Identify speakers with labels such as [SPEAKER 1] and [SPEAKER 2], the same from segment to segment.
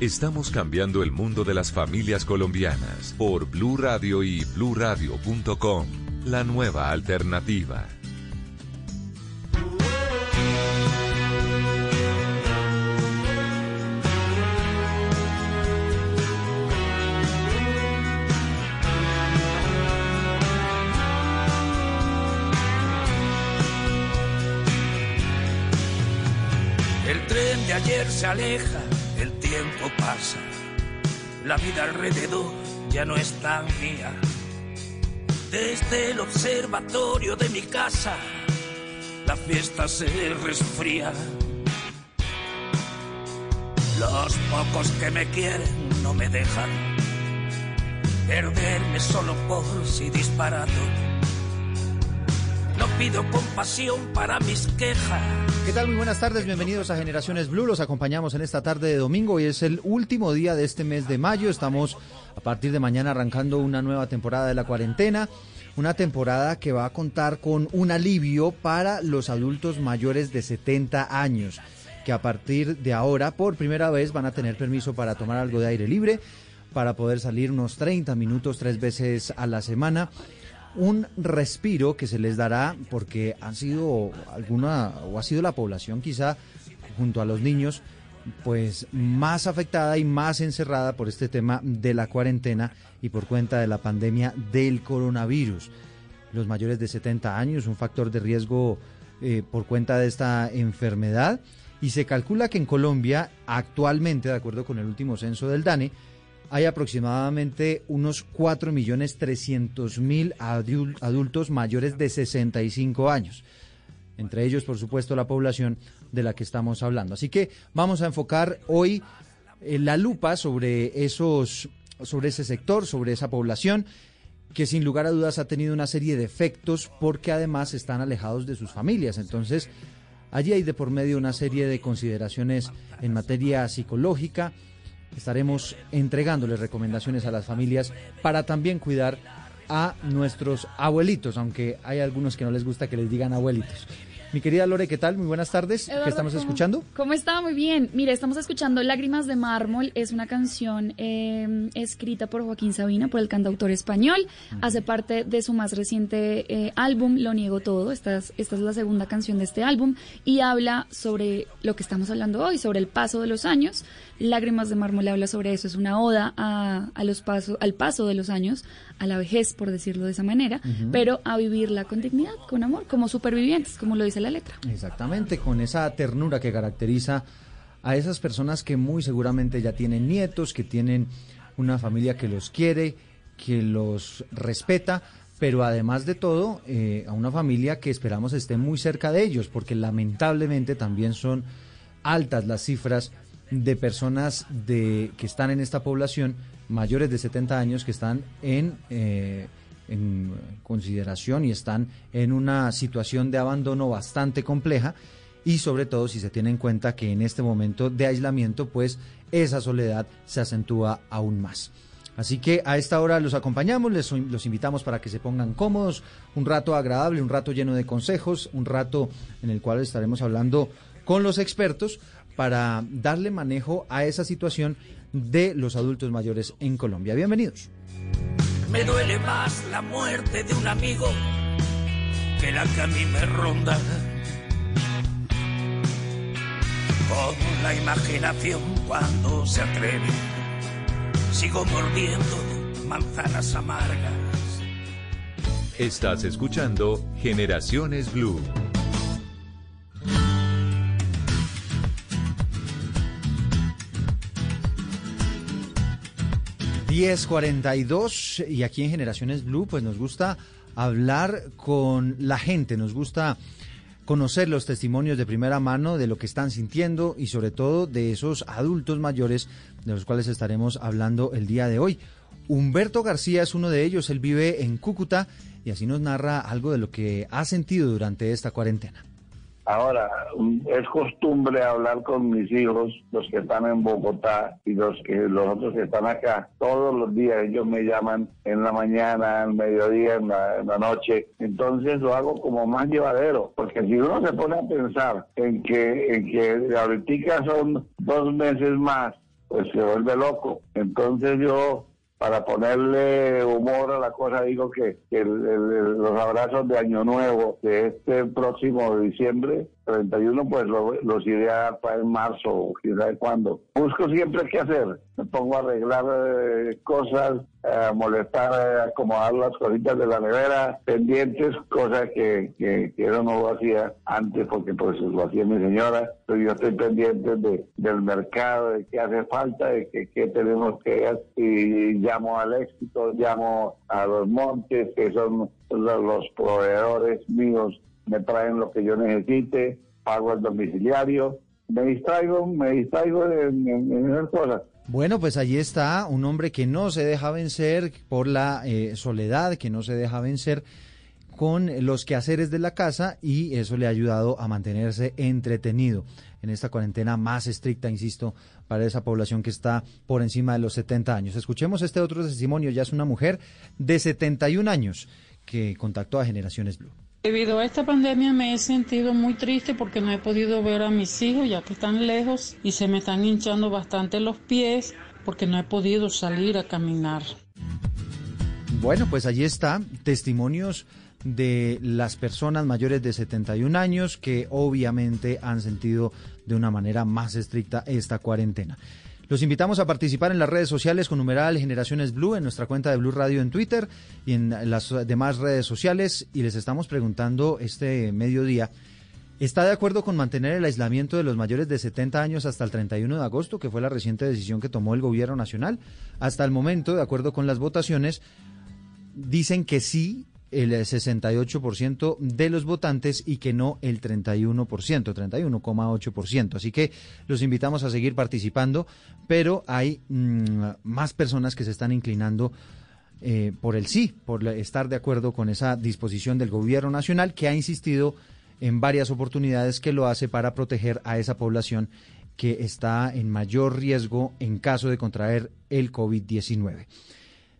[SPEAKER 1] Estamos cambiando el mundo de las familias colombianas por Blue Radio y bluradio.com. La nueva alternativa.
[SPEAKER 2] ayer se aleja, el pasa, la vida alrededor ya no es tan mía. Desde el observatorio de mi casa, la fiesta se resfría. Los pocos que me quieren no me dejan perderme solo por si disparado no pido compasión para mis quejas.
[SPEAKER 3] ¿Qué tal? Muy buenas tardes, bienvenidos a Generaciones Blue. Los acompañamos en esta tarde de domingo y es el último día de este mes de mayo. Estamos a partir de mañana arrancando una nueva temporada de la cuarentena. Una temporada que va a contar con un alivio para los adultos mayores de 70 años, que a partir de ahora, por primera vez, van a tener permiso para tomar algo de aire libre, para poder salir unos 30 minutos tres veces a la semana un respiro que se les dará porque han sido alguna o ha sido la población quizá junto a los niños pues más afectada y más encerrada por este tema de la cuarentena y por cuenta de la pandemia del coronavirus. Los mayores de 70 años, un factor de riesgo eh, por cuenta de esta enfermedad y se calcula que en Colombia actualmente, de acuerdo con el último censo del DANE, hay aproximadamente unos 4.300.000 adultos mayores de 65 años. Entre ellos, por supuesto, la población de la que estamos hablando. Así que vamos a enfocar hoy eh, la lupa sobre esos sobre ese sector, sobre esa población que sin lugar a dudas ha tenido una serie de efectos porque además están alejados de sus familias. Entonces, allí hay de por medio una serie de consideraciones en materia psicológica, estaremos entregándoles recomendaciones a las familias para también cuidar a nuestros abuelitos, aunque hay algunos que no les gusta que les digan abuelitos. Mi querida Lore, ¿qué tal? Muy buenas tardes. ¿Qué estamos escuchando?
[SPEAKER 4] ¿Cómo está? Muy bien. Mire, estamos escuchando Lágrimas de Mármol. Es una canción eh, escrita por Joaquín Sabina, por el cantautor español. Hace parte de su más reciente eh, álbum, Lo Niego Todo. Esta es, esta es la segunda canción de este álbum. Y habla sobre lo que estamos hablando hoy, sobre el paso de los años. Lágrimas de Mármol habla sobre eso. Es una oda a, a los pasos, al paso de los años, a la vejez, por decirlo de esa manera, pero a vivirla con dignidad, con amor, como supervivientes, como lo dice la letra.
[SPEAKER 3] Exactamente, con esa ternura que caracteriza a esas personas que muy seguramente ya tienen nietos, que tienen una familia que los quiere, que los respeta, pero además de todo, eh, a una familia que esperamos esté muy cerca de ellos, porque lamentablemente también son altas las cifras de personas de, que están en esta población mayores de 70 años que están en, eh, en consideración y están en una situación de abandono bastante compleja y sobre todo si se tiene en cuenta que en este momento de aislamiento pues esa soledad se acentúa aún más. Así que a esta hora los acompañamos, les, los invitamos para que se pongan cómodos, un rato agradable, un rato lleno de consejos, un rato en el cual estaremos hablando con los expertos para darle manejo a esa situación de los adultos mayores en Colombia. Bienvenidos.
[SPEAKER 2] Me duele más la muerte de un amigo que la que a mí me ronda. Con la imaginación cuando se atreve, sigo mordiendo manzanas amargas.
[SPEAKER 1] Estás escuchando Generaciones Blue.
[SPEAKER 3] 1042 y aquí en Generaciones Blue pues nos gusta hablar con la gente, nos gusta conocer los testimonios de primera mano de lo que están sintiendo y sobre todo de esos adultos mayores de los cuales estaremos hablando el día de hoy. Humberto García es uno de ellos, él vive en Cúcuta y así nos narra algo de lo que ha sentido durante esta cuarentena.
[SPEAKER 5] Ahora, es costumbre hablar con mis hijos, los que están en Bogotá y los que los otros que están acá. Todos los días ellos me llaman en la mañana, en mediodía, en la, noche. Entonces lo hago como más llevadero, porque si uno se pone a pensar en que en que ahorita son dos meses más, pues se vuelve loco. Entonces yo para ponerle humor a la cosa, digo que, los abrazos de Año Nuevo de este próximo diciembre 31, pues los iré a en marzo quién sabe cuándo. Busco siempre qué hacer. Me pongo a arreglar eh, cosas, a molestar, a acomodar las cositas de la nevera, pendientes, cosas que, que, yo no lo hacía antes porque pues lo hacía mi señora. Pero yo estoy pendiente de, del mercado, de qué hace falta, de qué tenemos que hacer. Y llamo al éxito, llamo a los montes, que son los proveedores míos me traen lo que yo necesite, pago el domiciliario, me distraigo, me distraigo en, esas cosas.
[SPEAKER 3] Bueno, pues allí está un hombre que no se deja vencer por la eh, soledad, que no se deja vencer con los quehaceres de la casa y eso le ha ayudado a mantenerse entretenido en esta cuarentena más estricta, insisto, para esa población que está por encima de los 70 años. Escuchemos este otro testimonio, ya es una mujer de 71 años que contactó a Generaciones Blue.
[SPEAKER 6] Debido a esta pandemia me he sentido muy triste porque no he podido ver a mis hijos ya que están lejos y se me están hinchando bastante los pies porque no he podido salir a caminar.
[SPEAKER 3] Bueno, pues allí está, testimonios de las personas mayores de 71 años que obviamente han sentido de una manera más estricta esta cuarentena. Los invitamos a participar en las redes sociales con numeral Generaciones Blue en nuestra cuenta de Blue Radio en Twitter y en las demás redes sociales y les estamos preguntando este mediodía. ¿Está de acuerdo con mantener el aislamiento de los mayores de 70 años hasta el 31 de agosto, que fue la reciente decisión que tomó el gobierno nacional? Hasta el momento, de acuerdo con las votaciones, dicen que sí el 68% de los votantes y que no el 31%, 31,8%. Así que los invitamos a seguir participando, pero hay mm, más personas que se están inclinando eh, por el sí, por estar de acuerdo con esa disposición del gobierno nacional que ha insistido en varias oportunidades que lo hace para proteger a esa población que está en mayor riesgo en caso de contraer el COVID-19.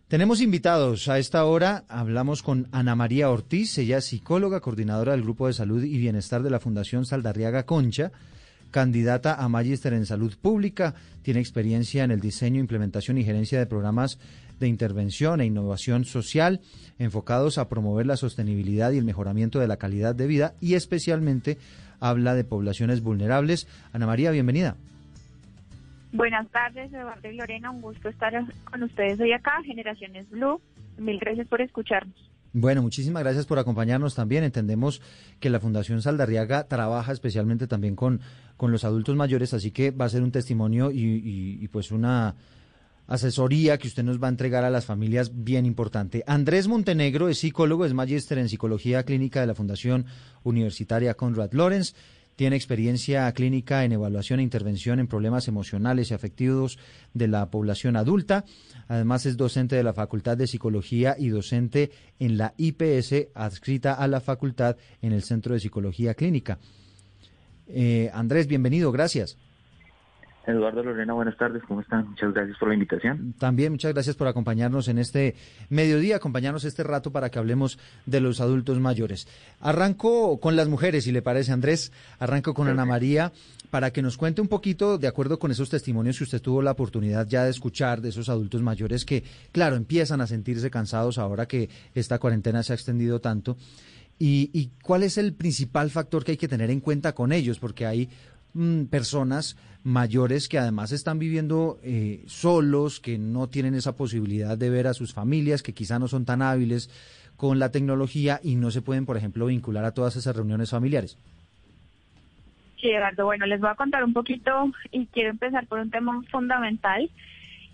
[SPEAKER 3] Tenemos invitados a esta hora. Hablamos con Ana María Ortiz, ella es psicóloga, coordinadora del Grupo de Salud y Bienestar de la Fundación Saldarriaga Concha, candidata a Magíster en Salud Pública, tiene experiencia en el diseño, implementación y gerencia de programas de intervención e innovación social enfocados a promover la sostenibilidad y el mejoramiento de la calidad de vida y especialmente habla de poblaciones vulnerables. Ana María, bienvenida.
[SPEAKER 7] Buenas tardes, Eduardo y Lorena. Un gusto estar con ustedes hoy acá, Generaciones Blue. Mil gracias por escucharnos.
[SPEAKER 3] Bueno, muchísimas gracias por acompañarnos también. Entendemos que la Fundación Saldarriaga trabaja especialmente también con, con los adultos mayores, así que va a ser un testimonio y, pues una asesoría que usted nos va a entregar a las familias bien importante. Andrés Montenegro es psicólogo, es magíster en psicología clínica de la Fundación Universitaria Conrad Lorenz. Tiene experiencia clínica en evaluación e intervención en problemas emocionales y afectivos de la población adulta. Además es docente de la Facultad de Psicología y docente en la IPS adscrita a la facultad en el Centro de Psicología Clínica. Eh, Andrés, bienvenido, gracias.
[SPEAKER 8] Eduardo Lorena, buenas tardes, ¿cómo están? Muchas gracias por la invitación.
[SPEAKER 3] También muchas gracias por acompañarnos en este mediodía, acompañarnos este rato para que hablemos de los adultos mayores. Arranco con las mujeres, si le parece, Andrés, arranco con Ana María para que nos cuente un poquito, de acuerdo con esos testimonios que usted tuvo la oportunidad ya de escuchar de esos adultos mayores que, claro, empiezan a sentirse cansados ahora que esta cuarentena se ha extendido tanto. ¿Y, y cuál es el principal factor que hay que tener en cuenta con ellos? Porque hay Mm, personas mayores que además están viviendo eh, solos, que no tienen esa posibilidad de ver a sus familias, que quizá no son tan hábiles con la tecnología y no se pueden, por ejemplo, vincular a todas esas reuniones familiares.
[SPEAKER 7] Sí, Eduardo, bueno, les voy a contar un poquito y quiero empezar por un tema fundamental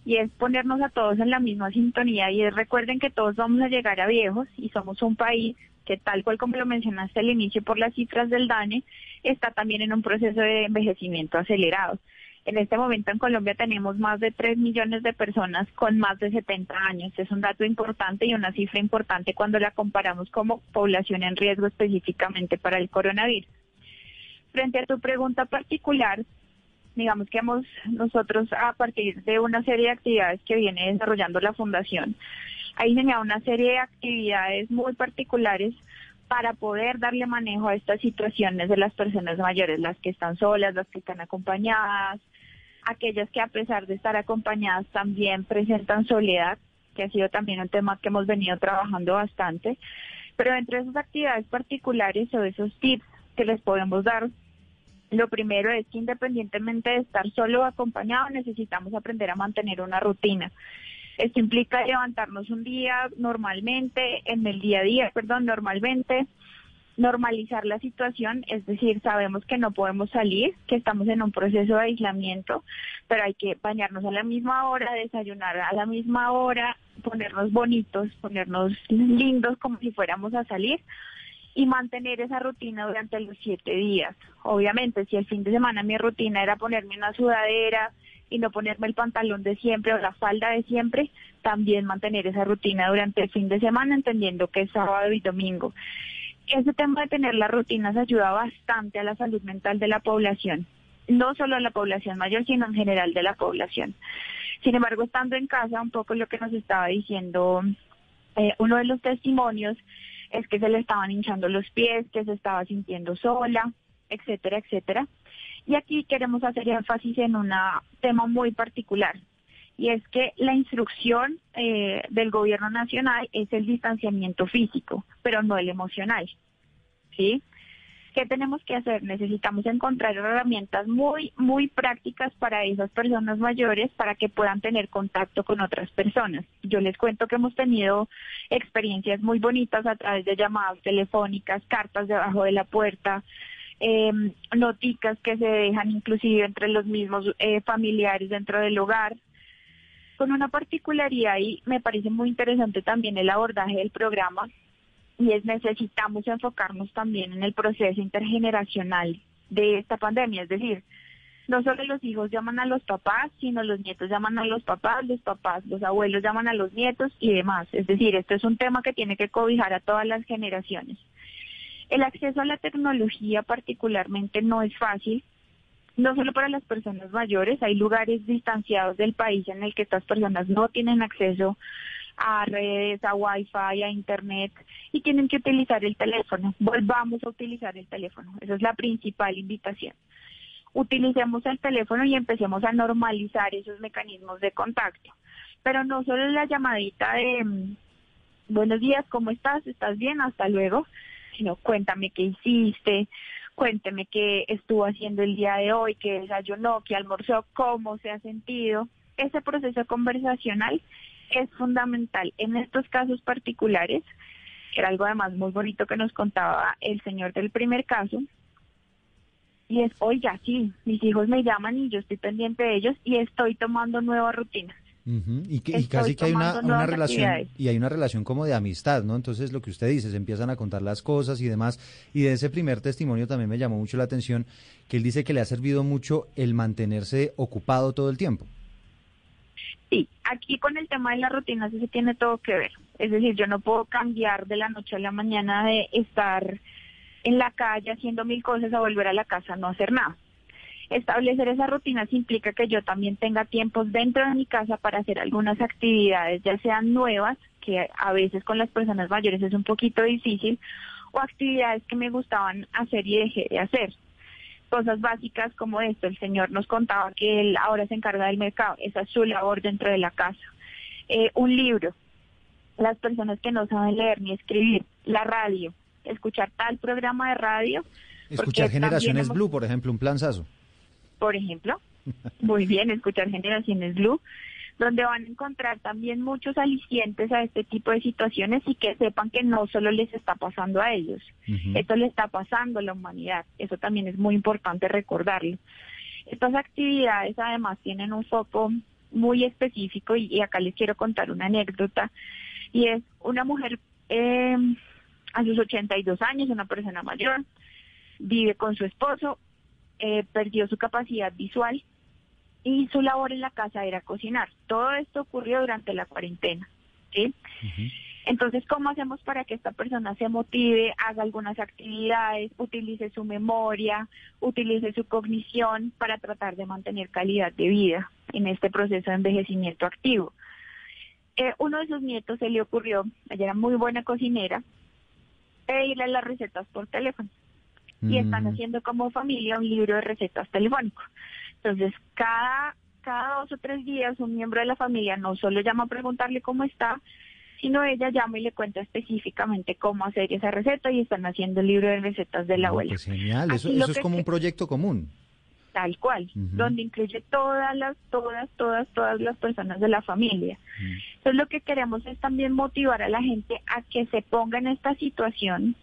[SPEAKER 7] y es ponernos a todos en la misma sintonía y es recuerden que todos vamos a llegar a viejos y somos un país que tal cual como lo mencionaste al inicio por las cifras del DANE, está también en un proceso de envejecimiento acelerado. En este momento en Colombia tenemos más de 3 millones de personas con más de 70 años. Es un dato importante y una cifra importante cuando la comparamos como población en riesgo específicamente para el coronavirus. Frente a tu pregunta particular, digamos que hemos nosotros a partir de una serie de actividades que viene desarrollando la fundación, ha diseñado una serie de actividades muy particulares para poder darle manejo a estas situaciones de las personas mayores, las que están solas, las que están acompañadas, aquellas que a pesar de estar acompañadas también presentan soledad, que ha sido también un tema que hemos venido trabajando bastante. Pero entre esas actividades particulares o esos tips que les podemos dar, lo primero es que independientemente de estar solo o acompañado, necesitamos aprender a mantener una rutina. Esto implica levantarnos un día normalmente, en el día a día, perdón, normalmente, normalizar la situación, es decir, sabemos que no podemos salir, que estamos en un proceso de aislamiento, pero hay que bañarnos a la misma hora, desayunar a la misma hora, ponernos bonitos, ponernos lindos como si fuéramos a salir y mantener esa rutina durante los siete días. Obviamente, si el fin de semana mi rutina era ponerme una sudadera, y no ponerme el pantalón de siempre o la falda de siempre, también mantener esa rutina durante el fin de semana, entendiendo que es sábado y domingo. Ese tema de tener las rutinas ayuda bastante a la salud mental de la población, no solo a la población mayor, sino en general de la población. Sin embargo, estando en casa, un poco lo que nos estaba diciendo eh, uno de los testimonios es que se le estaban hinchando los pies, que se estaba sintiendo sola, etcétera, etcétera. Y aquí queremos hacer énfasis en un tema muy particular, y es que la instrucción eh, del gobierno nacional es el distanciamiento físico, pero no el emocional. ¿Sí? ¿Qué tenemos que hacer? Necesitamos encontrar herramientas muy, muy prácticas para esas personas mayores para que puedan tener contacto con otras personas. Yo les cuento que hemos tenido experiencias muy bonitas a través de llamadas telefónicas, cartas debajo de la puerta, eh, noticas que se dejan inclusive entre los mismos eh, familiares dentro del hogar. Con una particularidad y me parece muy interesante también el abordaje del programa y es necesitamos enfocarnos también en el proceso intergeneracional de esta pandemia, es decir, no solo los hijos llaman a los papás, sino los nietos llaman a los papás, los papás, los abuelos llaman a los nietos y demás. Es decir, esto es un tema que tiene que cobijar a todas las generaciones. El acceso a la tecnología particularmente no es fácil, no solo para las personas mayores, hay lugares distanciados del país en el que estas personas no tienen acceso a redes, a wifi, a internet y tienen que utilizar el teléfono. Volvamos a utilizar el teléfono. Esa es la principal invitación. Utilicemos el teléfono y empecemos a normalizar esos mecanismos de contacto. Pero no solo la llamadita de mm, buenos días, ¿cómo estás? ¿Estás bien? Hasta luego sino cuéntame qué hiciste, cuénteme qué estuvo haciendo el día de hoy, qué desayunó, qué almorzó, cómo se ha sentido. Ese proceso conversacional es fundamental en estos casos particulares, era algo además muy bonito que nos contaba el señor del primer caso, y es, oiga, sí, mis hijos me llaman y yo estoy pendiente de ellos y estoy tomando nuevas rutinas.
[SPEAKER 3] Y, casi que hay una, una relación y hay una relación como de amistad, ¿no? Entonces lo que usted dice, se empiezan a contar las cosas y demás. Y de ese primer testimonio también me llamó mucho la atención que él dice que le ha servido mucho el mantenerse ocupado todo el tiempo.
[SPEAKER 7] Sí, aquí con el tema de las rutinas eso tiene todo que ver. Es decir, yo no puedo cambiar de la noche a la mañana de estar en la calle haciendo mil cosas a volver a la casa no hacer nada. Establecer esas rutinas implica que yo también tenga tiempos dentro de mi casa para hacer algunas actividades, ya sean nuevas, que a veces con las personas mayores es un poquito difícil, o actividades que me gustaban hacer y dejé de hacer. Cosas básicas como esto, el señor nos contaba que él ahora se encarga del mercado, esa es su labor dentro de la casa. Eh, un libro, las personas que no saben leer ni escribir, la radio, escuchar tal programa de radio.
[SPEAKER 3] Escuchar Generaciones Blue, por ejemplo, un planzazo
[SPEAKER 7] por ejemplo. Muy bien, escuchar Generaciones Blue, donde van a encontrar también muchos alicientes a este tipo de situaciones y que sepan que no solo les está pasando a ellos, esto le está pasando a la humanidad. Eso también es muy importante recordarlo. Estas actividades además tienen un foco muy específico y, acá les quiero contar una anécdota y es una mujer eh, a sus 82 años, una persona mayor, vive con su esposo, eh, perdió su capacidad visual y su labor en la casa era cocinar. Todo esto ocurrió durante la cuarentena. ¿sí? Entonces, ¿cómo hacemos para que esta persona se motive, haga algunas actividades, utilice su memoria, utilice su cognición para tratar de mantener calidad de vida en este proceso de envejecimiento activo? Eh, uno de sus nietos se le ocurrió, ella era muy buena cocinera, pedirle las recetas por teléfono. Y están
[SPEAKER 3] Mm.
[SPEAKER 7] haciendo como familia un libro de recetas telefónico. Entonces, cada, cada dos o tres días un miembro de la familia no solo llama a preguntarle cómo está, sino ella llama y le cuenta específicamente cómo hacer esa receta y están haciendo el libro de recetas de la abuela.
[SPEAKER 3] pues genial, eso, es como un proyecto común.
[SPEAKER 7] Tal cual, donde incluye todas las, todas, todas, todas las personas de la familia. Entonces lo que queremos es también motivar a la gente a que se ponga en esta situación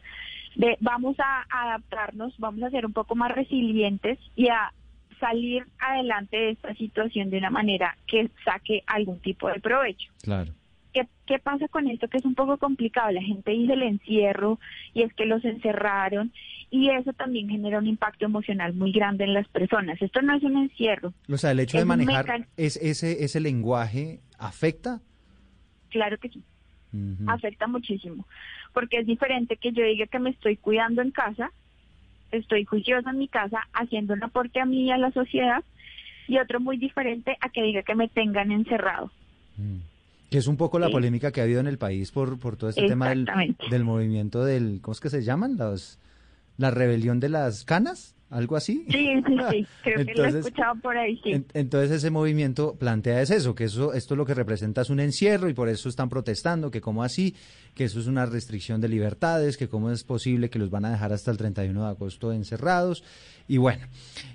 [SPEAKER 7] de vamos a adaptarnos, vamos a ser un poco más resilientes y a salir adelante de esta situación de una manera que saque algún tipo de provecho.
[SPEAKER 3] Claro.
[SPEAKER 7] ¿Qué, ¿Qué pasa con esto que es un poco complicado? La gente dice el encierro y es que los encerraron y eso también genera un impacto emocional muy grande en las personas. Esto no es un encierro,
[SPEAKER 3] O sea, el hecho
[SPEAKER 7] Es
[SPEAKER 3] de manejar
[SPEAKER 7] mecan-
[SPEAKER 3] es, ese, ese lenguaje afecta.
[SPEAKER 7] claro que sí. Afecta muchísimo, porque es diferente que yo diga que me estoy cuidando en casa, estoy juiciosa en mi casa, haciendo un aporte a mí y a la sociedad, y otro muy diferente a que diga que me tengan encerrado.
[SPEAKER 3] Mm. Que es un poco la
[SPEAKER 7] Sí.
[SPEAKER 3] polémica que ha habido en el país por, por todo este tema del, del movimiento del, ¿cómo es que se llaman? Los, la rebelión de las canas, algo así.
[SPEAKER 7] Sí, sí, sí, creo que lo he
[SPEAKER 3] Entonces,
[SPEAKER 7] escuchado por ahí, sí.
[SPEAKER 3] En- entonces ese movimiento plantea es eso, que eso, esto lo que representa es un encierro y por eso están protestando, que cómo así, que eso es una restricción de libertades, que cómo es posible que los van a dejar hasta el 31 de agosto encerrados. Y bueno,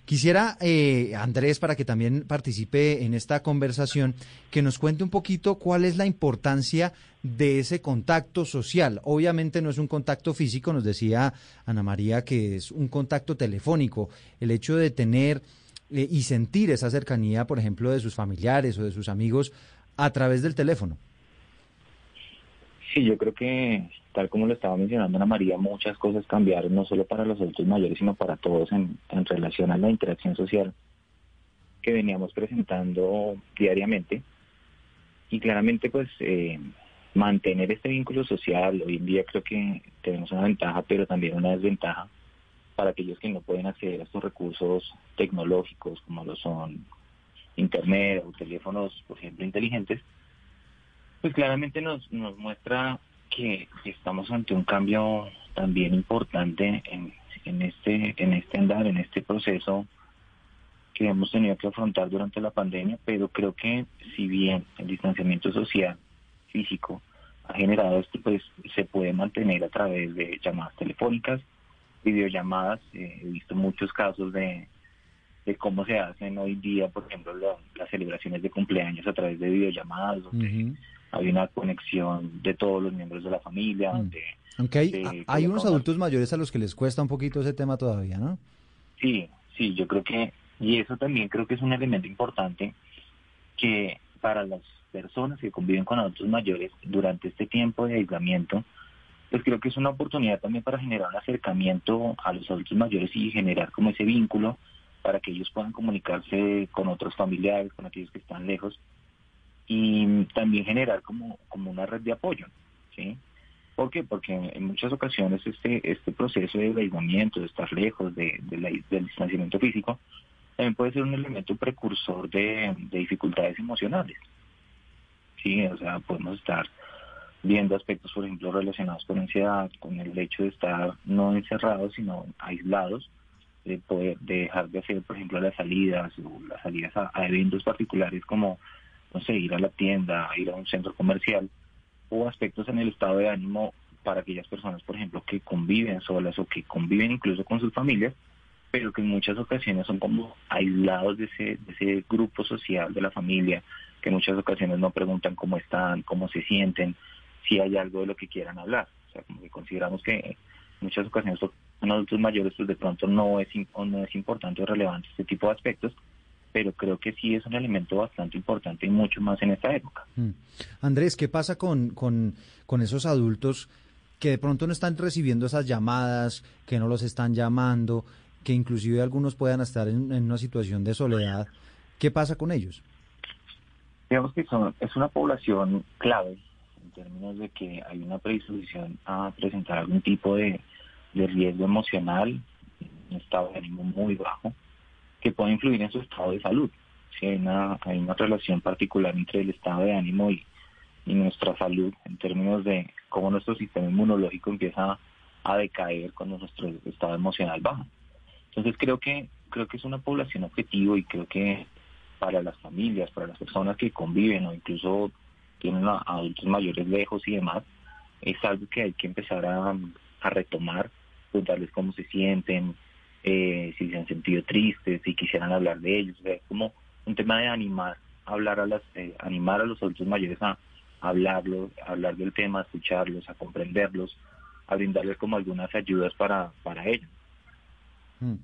[SPEAKER 3] quisiera, eh, Andrés, para que también participe en esta conversación, que nos cuente un poquito cuál es la importancia de ese contacto social. Obviamente no es un contacto físico, nos decía Ana María que es un contacto telefónico, el hecho de tener eh, y sentir esa cercanía, por ejemplo, de sus familiares o de sus amigos a través del teléfono.
[SPEAKER 8] Sí, yo creo que, tal como lo estaba mencionando Ana María, muchas cosas cambiaron, no solo para los adultos mayores, sino para todos en, en relación a la interacción social que veníamos presentando diariamente. Y claramente, pues, eh, mantener este vínculo social, hoy en día creo que tenemos una ventaja, pero también una desventaja para aquellos que no pueden acceder a estos recursos tecnológicos, como lo son Internet o teléfonos, por ejemplo, inteligentes, pues claramente nos, nos muestra que estamos ante un cambio también importante en, en este en este andar, en este proceso que hemos tenido que afrontar durante la pandemia, pero creo que si bien el distanciamiento social físico ha generado esto, pues se puede mantener a través de llamadas telefónicas, videollamadas. Eh, he visto muchos casos de, de cómo se hacen hoy día, por ejemplo, la- las celebraciones de cumpleaños a través de videollamadas, donde hay una conexión de todos los miembros de la familia,
[SPEAKER 3] Mm.
[SPEAKER 8] donde
[SPEAKER 3] Aunque hay,
[SPEAKER 8] Sí,
[SPEAKER 3] hay
[SPEAKER 8] colocamos-
[SPEAKER 3] unos adultos mayores a los que les cuesta un poquito ese tema todavía, ¿no?
[SPEAKER 8] Sí, sí, yo creo que, y eso también creo que es un elemento importante que para las personas que conviven con adultos mayores durante este tiempo de aislamiento, pues creo que es una oportunidad también para generar un acercamiento a los adultos mayores y generar como ese vínculo para que ellos puedan comunicarse con otros familiares, con aquellos que están lejos y también generar como, como una red de apoyo, ¿sí? ¿Por qué? Porque en muchas ocasiones este, este proceso de aislamiento, de estar lejos de, de la- del distanciamiento físico, también puede ser un elemento precursor de, de dificultades emocionales. Sí, o sea, podemos estar viendo aspectos, por ejemplo, relacionados con ansiedad, con el hecho de estar no encerrados, sino aislados, de poder de dejar de hacer, por ejemplo, las salidas o las salidas a, a eventos particulares como, no sé, ir a la tienda, ir a un centro comercial, o aspectos en el estado de ánimo para aquellas personas, por ejemplo, que conviven solas o que conviven incluso con sus familias, pero que en muchas ocasiones son como aislados de ese, de ese grupo social de la familia, que en muchas ocasiones no preguntan cómo están, cómo se sienten, si hay algo de lo que quieran hablar. O sea, como que consideramos que en muchas ocasiones son adultos mayores, pues de pronto no es, no es importante o relevante este tipo de aspectos, pero creo que sí es un elemento bastante importante y mucho más en esta época.
[SPEAKER 3] Mm. Andrés, ¿qué pasa con, con, con esos adultos que de pronto no están recibiendo esas llamadas, que no los están llamando, que inclusive algunos puedan estar en, una situación de soledad? ¿Qué pasa con ellos?
[SPEAKER 8] Digamos que son, es una población clave en términos de que hay una predisposición a presentar algún tipo de, riesgo emocional, un estado de ánimo muy bajo, que puede influir en su estado de salud. Hay una, relación particular entre el estado de ánimo y nuestra salud en términos de cómo nuestro sistema inmunológico empieza a decaer cuando nuestro estado emocional baja. Entonces creo que creo que es una población objetivo y creo que para las familias, para las personas que conviven o incluso tienen a adultos mayores lejos y demás, es algo que hay que empezar a, retomar, preguntarles cómo se sienten, eh, si se han sentido tristes, si quisieran hablar de ellos, es como un tema de animar, hablar a las, eh, animar a los adultos mayores a, hablarlo, hablar del tema, escucharlos, a comprenderlos, a brindarles como algunas ayudas para, para ellos.
[SPEAKER 3] Mm.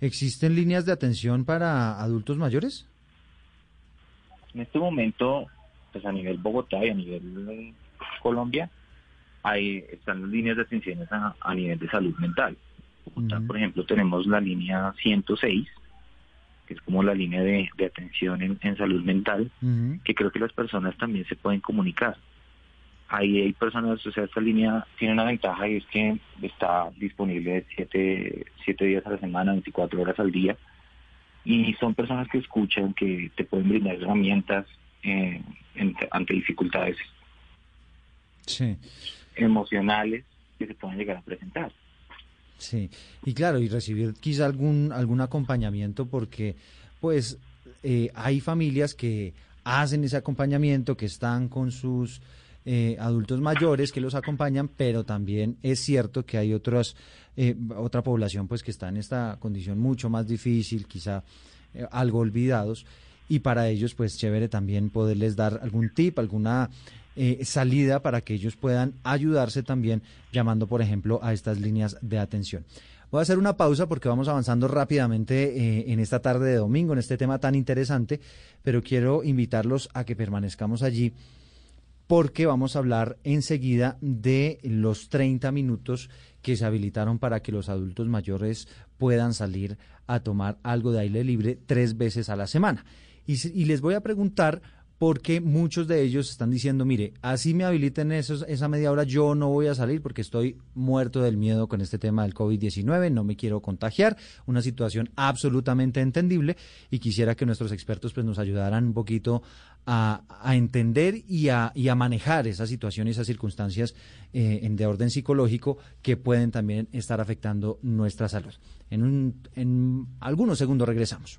[SPEAKER 3] ¿Existen líneas de atención para adultos mayores?
[SPEAKER 8] En este momento, pues a nivel Bogotá y a nivel Colombia, hay, están las líneas de atención a, nivel de salud mental. Bogotá, por ejemplo, tenemos la línea 106, que es como la línea de, atención en, salud mental, que creo que las personas también se pueden comunicar. Ahí hay personas, o sea, esta línea tiene una ventaja y es que está disponible siete, siete días a la semana, 24 horas al día, y son personas que escuchan, que te pueden brindar herramientas eh, ante dificultades emocionales que se pueden llegar a presentar.
[SPEAKER 3] Sí, y claro, y recibir quizá algún, algún acompañamiento porque pues eh, hay familias que hacen ese acompañamiento, que están con sus eh, adultos mayores que los acompañan, pero también es cierto que hay otras, eh, otra población pues que está en esta condición mucho más difícil, quizá algo olvidados, y para ellos pues chévere también poderles dar algún tip, alguna eh, salida para que ellos puedan ayudarse también llamando, por ejemplo, a estas líneas de atención. Voy a hacer una pausa porque vamos avanzando rápidamente eh, en esta tarde de domingo, en este tema tan interesante, pero quiero invitarlos a que permanezcamos allí porque vamos a hablar enseguida de los 30 minutos que se habilitaron para que los adultos mayores puedan salir a tomar algo de aire libre tres veces a la semana. y les voy a preguntar porque muchos de ellos están diciendo, mire, así me habiliten esa media hora, yo no voy a salir porque estoy muerto del miedo con este tema del COVID-19, no me quiero contagiar, una situación absolutamente entendible y quisiera que nuestros expertos pues, nos ayudaran un poquito a, entender y a, y manejar esas situaciones, esas circunstancias eh, de orden psicológico que pueden también estar afectando nuestra salud. En, un, en algunos segundos regresamos.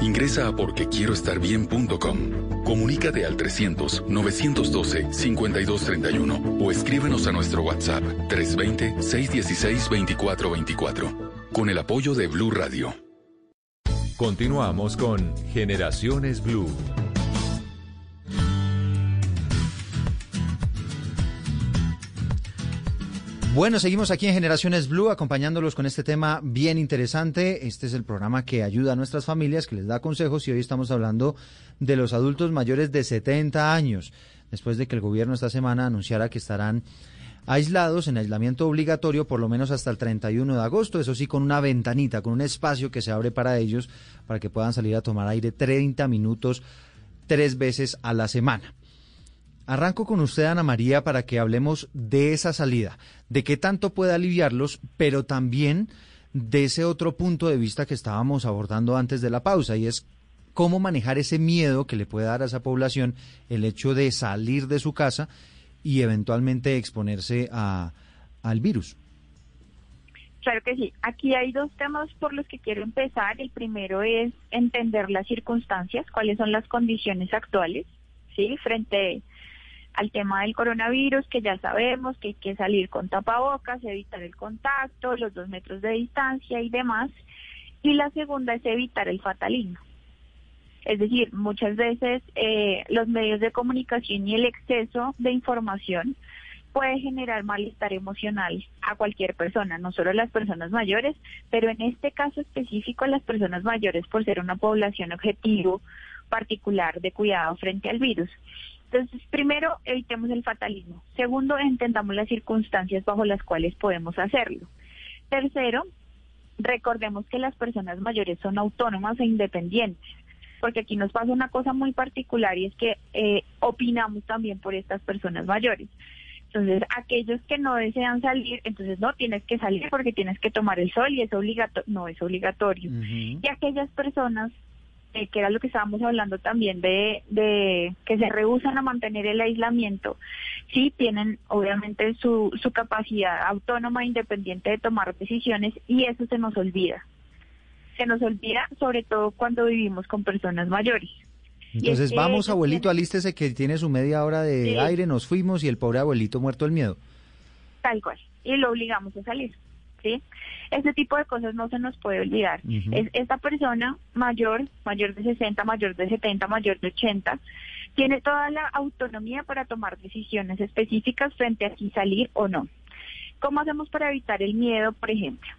[SPEAKER 9] Ingresa a porquequieroestarbien.com. Comunícate al 300-912-5231 o escríbenos a nuestro WhatsApp 320-616-2424 con el apoyo de Blue Radio.
[SPEAKER 1] Continuamos con Generaciones Blue.
[SPEAKER 3] Bueno, seguimos aquí en Generaciones Blue acompañándolos con este tema bien interesante. Este es el programa que ayuda a nuestras familias, que les da consejos y hoy estamos hablando de los adultos mayores de 70 años, después de que el gobierno esta semana anunciara que estarán aislados en aislamiento obligatorio por lo menos hasta el 31 de agosto, eso sí con una ventanita, con un espacio que se abre para ellos para que puedan salir a tomar aire 30 minutos tres veces a la semana. Arranco con usted, Ana María, para que hablemos de esa salida, de qué tanto puede aliviarlos, pero también de ese otro punto de vista que estábamos abordando antes de la pausa, y es cómo manejar ese miedo que le puede dar a esa población el hecho de salir de su casa y eventualmente exponerse a, al virus.
[SPEAKER 7] Claro que sí. Aquí hay dos temas por los que quiero empezar. El primero es entender las circunstancias, cuáles son las condiciones actuales, ¿sí? Frente al tema del coronavirus, que ya sabemos que hay que salir con tapabocas, evitar el contacto, los dos metros de distancia y demás. Y la segunda es evitar el fatalismo. Es decir, muchas veces eh, los medios de comunicación y el exceso de información puede generar malestar emocional a cualquier persona, no solo a las personas mayores, pero en este caso específico a las personas mayores por ser una población objetivo particular de cuidado frente al virus. Entonces, primero, evitemos el fatalismo. Segundo, entendamos las circunstancias bajo las cuales podemos hacerlo. Tercero, recordemos que las personas mayores son autónomas e independientes, porque aquí nos pasa una cosa muy particular y es que eh, opinamos también por estas personas mayores. Entonces, aquellos que no desean salir, entonces no tienes que salir porque tienes que tomar el sol y es obligatorio, no es obligatorio. Y aquellas personas, eh, que era lo que estábamos hablando también de, de que se rehusan a mantener el aislamiento, sí tienen obviamente su, su capacidad autónoma e independiente de tomar decisiones y eso se nos olvida. Se nos olvida sobre todo cuando vivimos con personas mayores.
[SPEAKER 3] Entonces, vamos, abuelito, alístese que tiene su media hora de aire, nos fuimos y el pobre abuelito muerto del miedo.
[SPEAKER 7] Tal cual. Y lo obligamos a salir. ¿Sí? Ese tipo de cosas no se nos puede olvidar. es, esta persona mayor, mayor de 60, mayor de 70, mayor de 80, tiene toda la autonomía para tomar decisiones específicas frente a si salir o no. ¿Cómo hacemos para evitar el miedo, por ejemplo?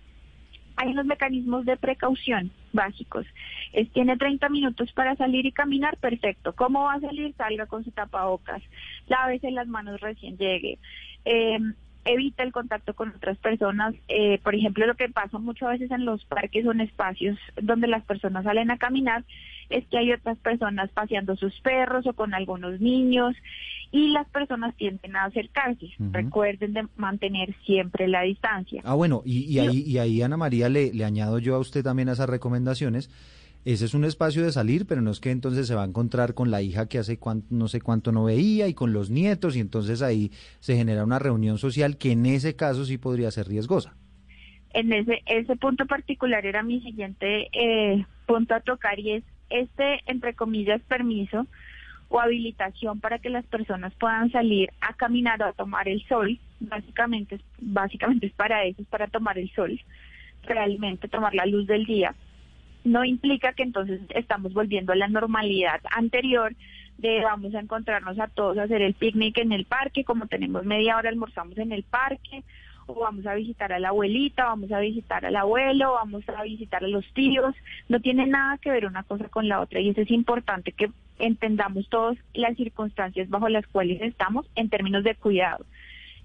[SPEAKER 7] hay unos mecanismos de precaución básicos. Es, tiene 30 minutos para salir y caminar, perfecto. ¿Cómo va a salir? Salga con su tapabocas, lávese las manos recién llegue. Eh, evita el contacto con otras personas. Eh, por ejemplo, lo que pasa muchas veces en los parques o en espacios donde las personas salen a caminar es que hay otras personas paseando sus perros o con algunos niños y las personas tienden a acercarse. Recuerden de mantener siempre la distancia.
[SPEAKER 3] Ah, bueno, y, ahí, y ahí, Ana María, le, le añado yo a usted también a esas recomendaciones. Ese es un espacio de salir, pero no es que entonces se va a encontrar con la hija que hace no sé cuánto no veía y con los nietos, y entonces ahí se genera una reunión social que en ese caso sí podría ser riesgosa.
[SPEAKER 7] En ese, ese punto particular era mi siguiente eh, punto a tocar y es este, entre comillas, permiso o habilitación para que las personas puedan salir a caminar o a tomar el sol, básicamente, básicamente es para eso, es para tomar el sol, realmente tomar la luz del día, no implica que entonces estamos volviendo a la normalidad anterior de vamos a encontrarnos a todos a hacer el picnic en el parque, como tenemos media hora almorzamos en el parque, o vamos a visitar a la abuelita, vamos a visitar al abuelo, vamos a visitar a los tíos, no tiene nada que ver una cosa con la otra y eso es importante que entendamos todos las circunstancias bajo las cuales estamos en términos de cuidado.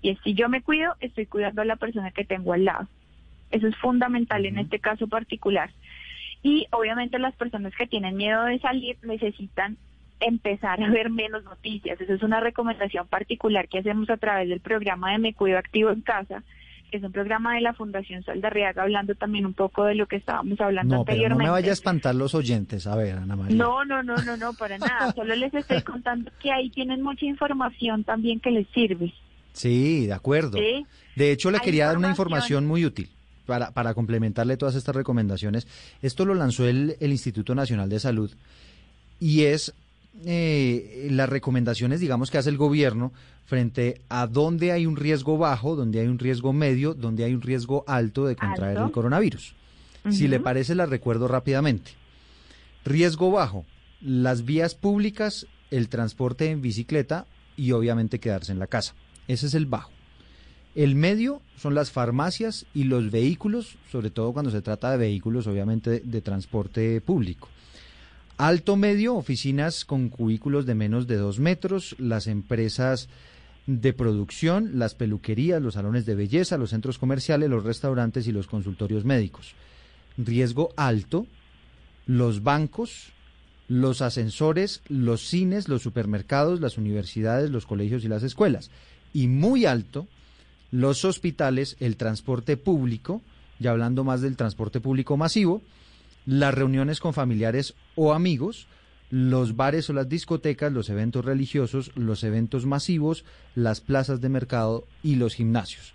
[SPEAKER 7] Y es si yo me cuido, estoy cuidando a la persona que tengo al lado. Eso es fundamental en este caso particular. Y obviamente las personas que tienen miedo de salir necesitan empezar a ver menos noticias. Esa es una recomendación particular que hacemos a través del programa de Me Cuido Activo en Casa, que es un programa de la Fundación Saldarriaga, hablando también un poco de lo que estábamos hablando no, anteriormente.
[SPEAKER 3] Pero no me vaya a espantar los oyentes, a ver, Ana María.
[SPEAKER 7] No, no, no, no, no, para nada. Solo les estoy contando que ahí tienen mucha información también que les sirve.
[SPEAKER 3] Sí, de acuerdo. De hecho, le quería dar una información muy útil. Para, para complementarle todas estas recomendaciones, esto lo lanzó el, el Instituto Nacional de Salud y es eh, las recomendaciones, digamos, que hace el gobierno frente a dónde hay un riesgo bajo, dónde hay un riesgo medio, dónde hay un riesgo alto de contraer el coronavirus. Si le parece, la recuerdo rápidamente. Riesgo bajo, las vías públicas, el transporte en bicicleta y obviamente quedarse en la casa. Ese es el bajo. El medio son las farmacias y los vehículos, sobre todo cuando se trata de vehículos, obviamente, de transporte público. Alto medio, oficinas con cubículos de menos de dos metros, las empresas de producción, las peluquerías, los salones de belleza, los centros comerciales, los restaurantes y los consultorios médicos. Riesgo alto, los bancos, los ascensores, los cines, los supermercados, las universidades, los colegios y las escuelas. Y muy alto, los hospitales, el transporte público, ya hablando más del transporte público masivo, las reuniones con familiares o amigos, los bares o las discotecas, los eventos religiosos, los eventos masivos, las plazas de mercado y los gimnasios.